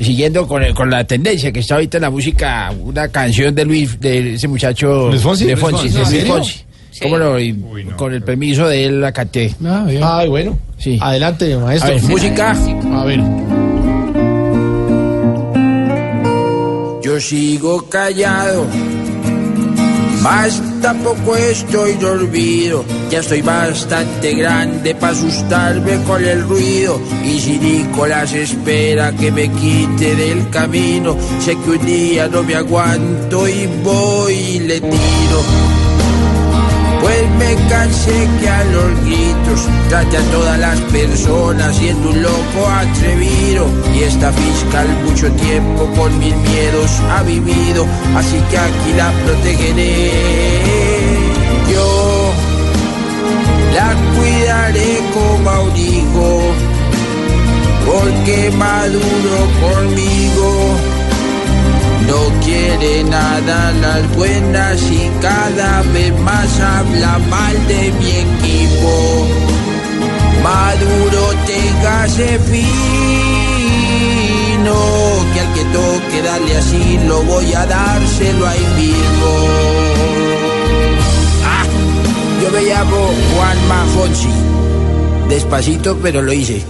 Siguiendo con, el- con la tendencia que está ahorita en la música, una canción de Luis, de ese muchacho... ¿Luis Fonsi? De ¿Luis Fonsi, de ¿En Luis serio? Fonsi. ¿Cómo no? Y con el permiso de él la canté. Ay, bueno. Sí. Adelante, A maestro. ver, música. A ver. Yo sigo callado, más tampoco estoy dormido. Ya estoy bastante grande para asustarme con el ruido. Y si Nicolás espera que me quite del camino, sé que un día no me aguanto y voy y le tiro. Que a los gritos trate a todas las personas siendo un loco atrevido. Y esta fiscal mucho tiempo con mil miedos ha vivido, así que aquí la protegeré. Yo la cuidaré como a un hijo, porque maduro conmigo. Nada las buenas y cada vez más habla mal de mi equipo. Maduro, téngase fino, que al que toque darle así lo voy a dárselo ahí mismo. Ah, yo me llamo Juan Mafonsi. Despacito, pero lo hice.